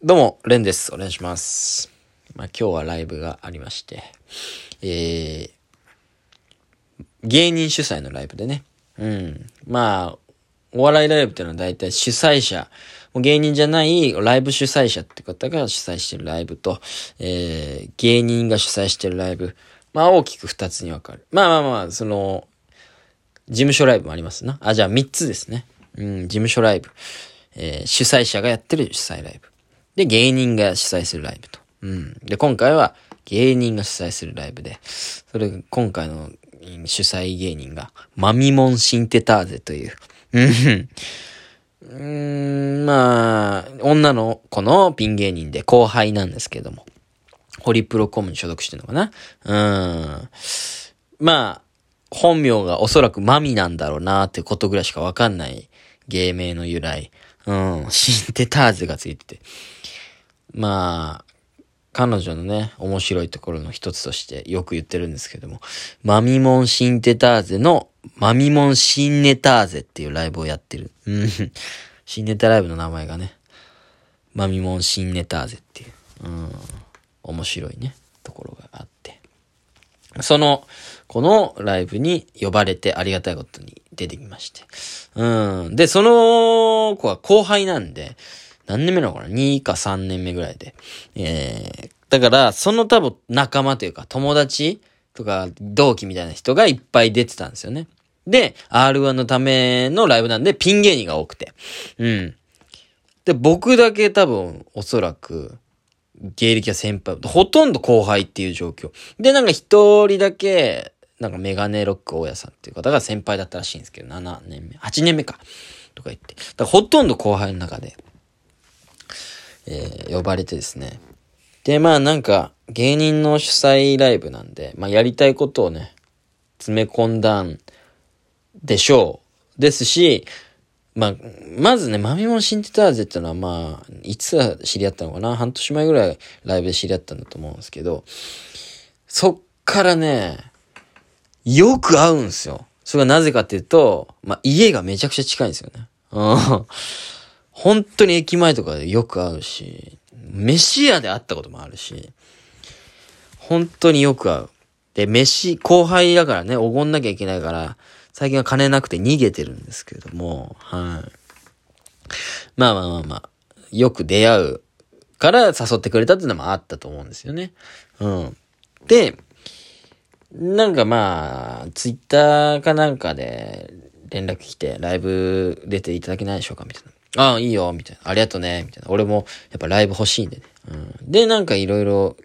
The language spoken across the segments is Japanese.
どうも、レンです。お願いします。まあ、今日はライブがありまして、えー、芸人主催のライブでね。うん。まあ、お笑いライブっていうのは大体主催者、もう芸人じゃないライブ主催者って方が主催してるライブと、えー、芸人が主催してるライブ。まあ、大きく二つに分かる。まあまあまあ、その、事務所ライブもありますな。あ、じゃあ三つですね。うん、事務所ライブ。えー主催者がやってる主催ライブ。で、芸人が主催するライブと。うん。で、今回は芸人が主催するライブで、それ、今回の主催芸人が、マミモンシンテターゼという。うん。うん、まあ、女の子のピン芸人で後輩なんですけども。ホリプロコムに所属してるのかなうん。まあ、本名がおそらくマミなんだろうなってことぐらいしかわかんない芸名の由来。うん。シンテターゼがついてて。まあ、彼女のね、面白いところの一つとしてよく言ってるんですけども、マミモンシンテターゼのマミモンシンネターゼっていうライブをやってる。うん。シンネタライブの名前がね、マミモンシンネターゼっていう、うん。面白いね、ところがあって。その、このライブに呼ばれてありがたいことに出てきまして。うん。で、その子は後輩なんで、何年目なのかな ?2 か3年目ぐらいで。えー、だから、その多分仲間というか友達とか同期みたいな人がいっぱい出てたんですよね。で、R1 のためのライブなんでピン芸人が多くて。うん。で、僕だけ多分、おそらく、芸歴は先輩、ほとんど後輩っていう状況。で、なんか一人だけ、なんかメガネロック大家さんっていう方が先輩だったらしいんですけど、7年目、8年目か。とか言って。だからほとんど後輩の中で、えー呼ばれてですね。で、まあなんか、芸人の主催ライブなんで、まあやりたいことをね、詰め込んだんでしょう。ですし、まあ、まずね、マミモンシンテターゼってのはまあ、いつ知り合ったのかな？半年前ぐらいライブで知り合ったんだと思うんですけど、そっからね、よく会うんですよ。それがなぜかっていうと、まあ、家がめちゃくちゃ近いんですよね。うん。本当に駅前とかでよく会うし、飯屋で会ったこともあるし、本当によく会う。で、飯、後輩だからね、おごんなきゃいけないから、最近は金なくて逃げてるんですけれども、はい。まあまあまあまあ、よく出会うから誘ってくれたっていうのもあったと思うんですよね。うん。で、なんかまあ、ツイッターかなんかで連絡来て、ライブ出ていただけないでしょうかみたいな。ああ、いいよ、みたいな。ありがとうね、みたいな。俺もやっぱライブ欲しいんでね。うん。で、なんかいろいろ、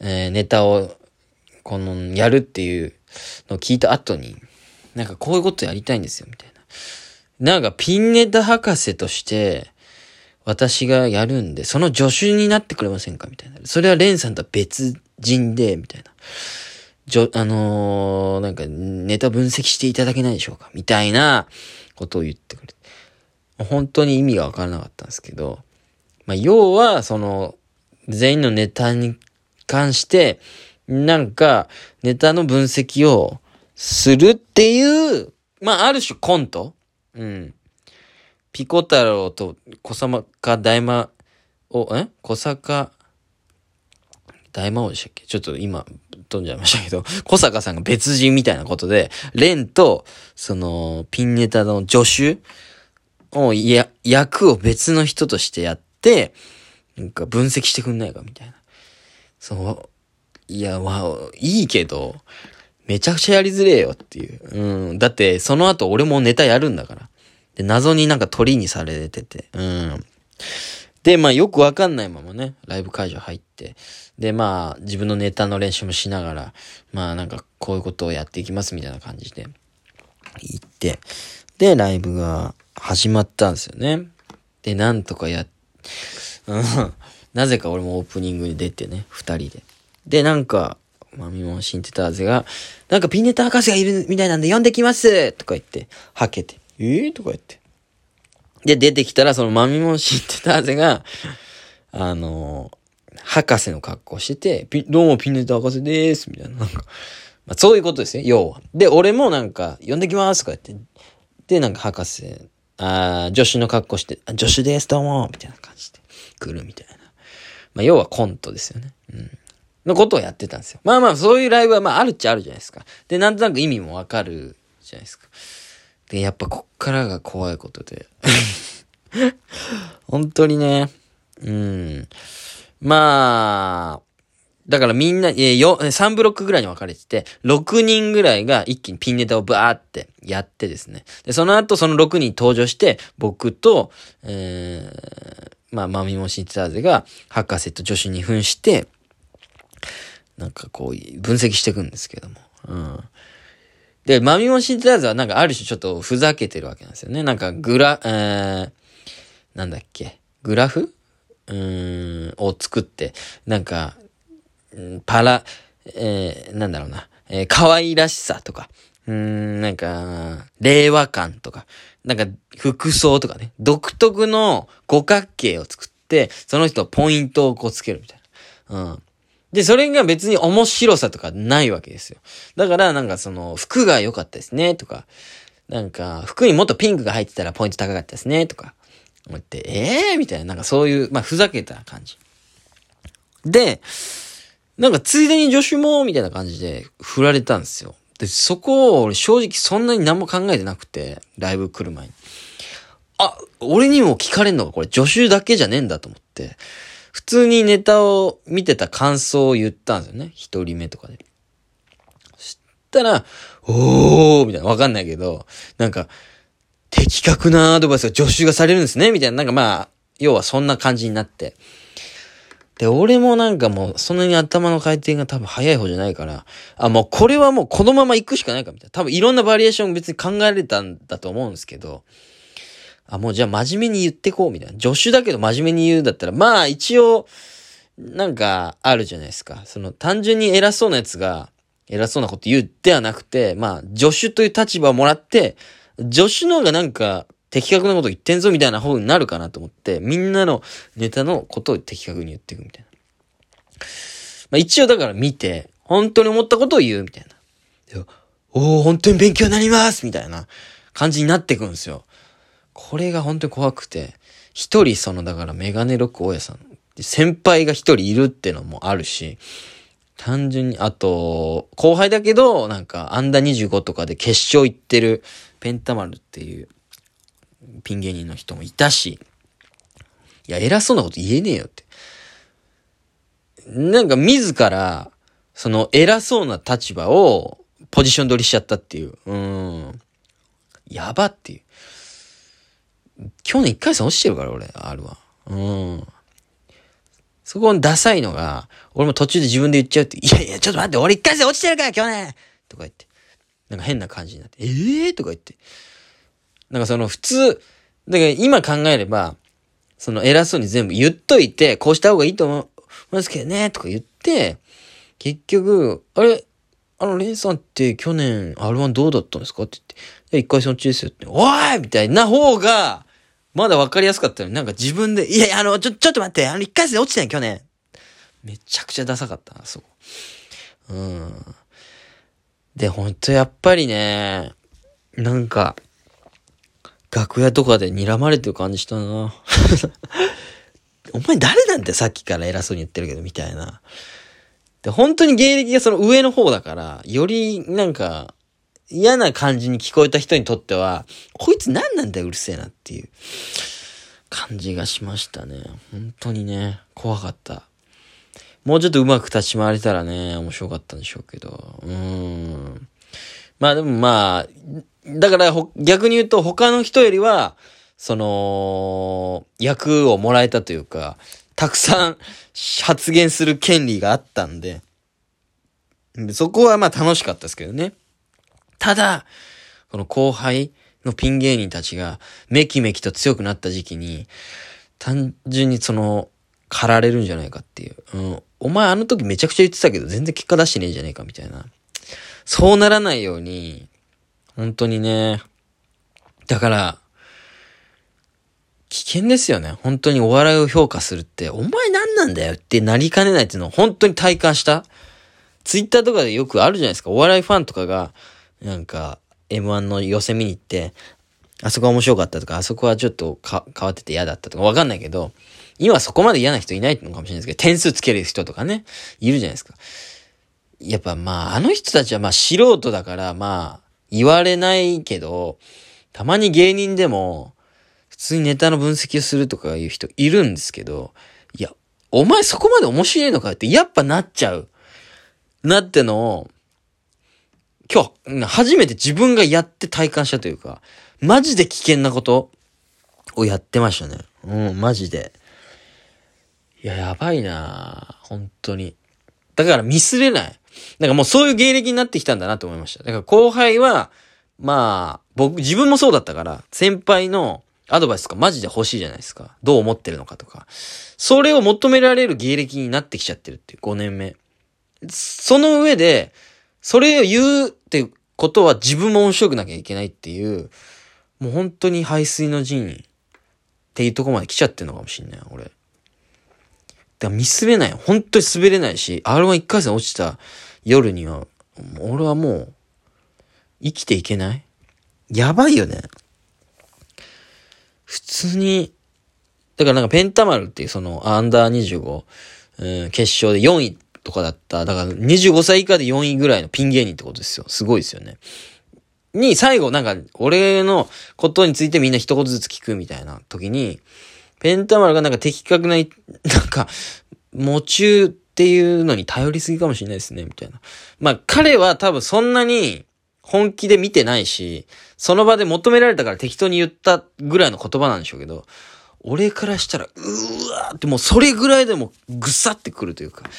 えーネタを、この、やるっていうのを聞いた後に、なんかこういうことやりたいんですよ、みたいな。なんかピンネタ博士として、私がやるんで、その助手になってくれませんかみたいな。それはレンさんとは別人で、みたいな。じょ、あのーなんか、ネタ分析していただけないでしょうかみたいなことを言ってくれて。本当に意味がわからなかったんですけど、まあ、要は、その、全員のネタに関して、なんか、ネタの分析をするっていう、まあ、ある種コント。うん。ピコ太郎と小坂大魔王、え？小坂大魔王でしたっけ？ちょっと今、飛んじゃいましたけど、小坂さんが別人みたいなことで、レンと、その、ピンネタの助手を、いや、役を別の人としてやって、なんか分析してくんないかみたいな。そう。いや、まあ、いいけど、めちゃくちゃやりづれえよっていう。うん。だって、その後俺もネタやるんだから。で、謎になんか鳥にされてて。うん。で、まあよくわかんないままね、ライブ会場入って。で、まあ自分のネタの練習もしながら、まあなんかこういうことをやっていきますみたいな感じで行って。で、ライブが始まったんですよね。で、なんとかや、うん。なぜか俺もオープニングに出てね、二人で。で、なんか、マミモンシンテターゼが、なんかピンネタ博士がいるみたいなんで呼んできますとか言って、はけて、えー、とか言って。で、出てきたら、そのマミモンシンテターゼが、あのー博士の格好してて、どうもピンネタ博士でーす、みたいな。なんか、まあ、そういうことですよ、要は。で、俺もなんか、呼んできますとか言って、で、なんか博士、あ助手の格好して、助手です、どうもみたいな感じで。くるみたいな。まあ、要はコントですよね。うん。のことをやってたんですよ。まあまあ、そういうライブはまああるっちゃあるじゃないですか。で、なんとなく意味もわかるじゃないですか。で、やっぱこっからが怖いことで。本当にね、うん。まあ、だからみんな、えよ、3ブロックぐらいに分かれてて、6人ぐらいが一気にピンネタをバーってやってですね。で、その後その6人登場して、僕と、えー、まあ、マミモシンテザーゼが、博士と助手に扮して、なんかこう、分析していくんですけども。うん。で、マミモシンテザーゼはなんかある種ちょっとふざけてるわけなんですよね。なんかグラ、えー、なんだっけ、グラフ？うーん、を作って、なんか、パラ、えー、なんだろうな、えー、可愛らしさとか、うん、なんか、令和感とか、なんか、服装とかね、独特の五角形を作って、その人ポイントをこうつけるみたいな。うん。で、それが別に面白さとかないわけですよ。だから、なんかその、服が良かったですね、とか、なんか、服にもっとピンクが入ってたらポイント高かったですね、とか、思って、ええー、みたいな、なんかそういう、まあ、ふざけた感じ。で、なんかついでに助手も、みたいな感じで振られたんですよ。で、そこを俺正直そんなに何も考えてなくて、ライブ来る前に。あ、俺にも聞かれんのかこれ助手だけじゃねえんだと思って、普通にネタを見てた感想を言ったんですよね。一人目とかで。そしたら、おーみたいな、わかんないけど、なんか、的確なアドバイスが助手がされるんですねみたいな、なんかまあ、要はそんな感じになって。で、俺もなんかもう、そんなに頭の回転が多分早い方じゃないから、あ、もうこれはもうこのまま行くしかないかみたいな。多分いろんなバリエーション別に考えられたんだと思うんですけど、あ、もうじゃあ真面目に言ってこうみたいな。助手だけど真面目に言うんだったら、まあ一応、なんかあるじゃないですか。その単純に偉そうなやつが、偉そうなこと言うではなくて、まあ助手という立場をもらって、助手の方がなんか的確なこと言ってんぞみたいな方になるかなと思って、みんなのネタのことを的確に言っていくみたいな。まあ一応だから見て、本当に思ったことを言うみたいな。おお本当に勉強になりますみたいな感じになっていくんですよ。これが本当に怖くて、一人その、だからメガネロック大家さん、先輩が一人いるってのもあるし、単純に、あと、後輩だけど、なんか、アンダー25とかで決勝行ってる、ペンタマルっていう、ピン芸人の人もいたし、いや、偉そうなこと言えねえよって。なんか自ら、その偉そうな立場をポジション取りしちゃったっていう。うん。やばっていう。去年一回戦落ちてるから、俺、あるわ。うん。そこのダサいのが、俺も途中で自分で言っちゃうって、いやいや、ちょっと待って、俺一回戦落ちてるから、去年とか言って。なんか変な感じになって、ええー、とか言って。なんかその普通、だから今考えれば、その偉そうに全部言っといて、こうした方がいいと思いますけどね、とか言って、結局、あれ、あの、レンさんって去年 R1 どうだったんですかって言って、一回そっちですよって、おいみたいな方が、まだ分かりやすかったのに、なんか自分で、いやいや、あの、ちょ、ちょっと待って、あの、一回戦落ちてん、去年。めちゃくちゃダサかったな、そう。うん。で、ほんとやっぱりね、なんか、楽屋とかで睨まれてる感じしたな。お前誰なんてさっきから偉そうに言ってるけど、みたいな。で、本当に芸歴がその上の方だから、よりなんか、嫌な感じに聞こえた人にとっては、こいつ何なんだよ、うるせえなっていう感じがしましたね。本当にね、怖かった。もうちょっとうまく立ち回れたらね、面白かったんでしょうけど。うーん。まあでもまあ、だから逆に言うと他の人よりは、その、役をもらえたというか、たくさん発言する権利があったんで、そこはまあ楽しかったですけどね。ただ、この後輩のピン芸人たちがめきめきと強くなった時期に、単純にその、駆られるんじゃないかっていう。うん。お前あの時めちゃくちゃ言ってたけど全然結果出してねえじゃねえかみたいな。そうならないように、本当にね。だから、危険ですよね。本当にお笑いを評価するって、お前何なんだよってなりかねないっていうのを本当に体感した。ツイッターとかでよくあるじゃないですか。お笑いファンとかが、なんか、M1 の寄せ見に行って、あそこは面白かったとか、あそこはちょっとか変わってて嫌だったとかわかんないけど、今そこまで嫌な人いないのかもしれないですけど、点数つける人とかね、いるじゃないですか。やっぱまあ、あの人たちはまあ素人だから、まあ、言われないけど、たまに芸人でも、普通にネタの分析をするとかいう人いるんですけど、いや、お前そこまで面白いのかってやっぱなっちゃう。なってのを、今日、初めて自分がやって体感したというか、マジで危険なことをやってましたね。うん、マジで。いや、やばいな本当に。だからミスれない。だからもうそういう芸歴になってきたんだなと思いました。だから後輩は、まあ、僕、自分もそうだったから、先輩のアドバイスとかマジで欲しいじゃないですか。どう思ってるのかとか。それを求められる芸歴になってきちゃってるっていう、5年目。その上で、それを言うってことは自分も面白くなきゃいけないっていう、もう本当に排水の陣っていうとこまで来ちゃってんのかもしんない、俺。だから見滑れない。本当に滑れないし、R11 回戦落ちた夜には、俺はもう、生きていけない？やばいよね。普通に、だからなんかペンタマルっていうそのアンダー25、うん、決勝で4位とかだった。だから25歳以下で4位ぐらいのピン芸人ってことですよ。すごいですよね。に、最後なんか、俺のことについてみんな一言ずつ聞くみたいな時に、ペンタマルがなんか的確な、なんか、夢中っていうのに頼りすぎかもしれないですね、みたいな。まあ、彼は多分そんなに本気で見てないし、その場で求められたから適当に言ったぐらいの言葉なんでしょうけど、俺からしたら、うーわーってもうそれぐらいでもぐさってくるというか、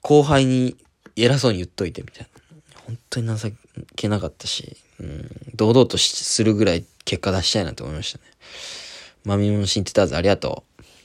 後輩に偉そうに言っといてみたいな。本当に情けなかったし、うん、堂々とするぐらい結果出したいなと思いましたね。マミモのシンテターズありがとう。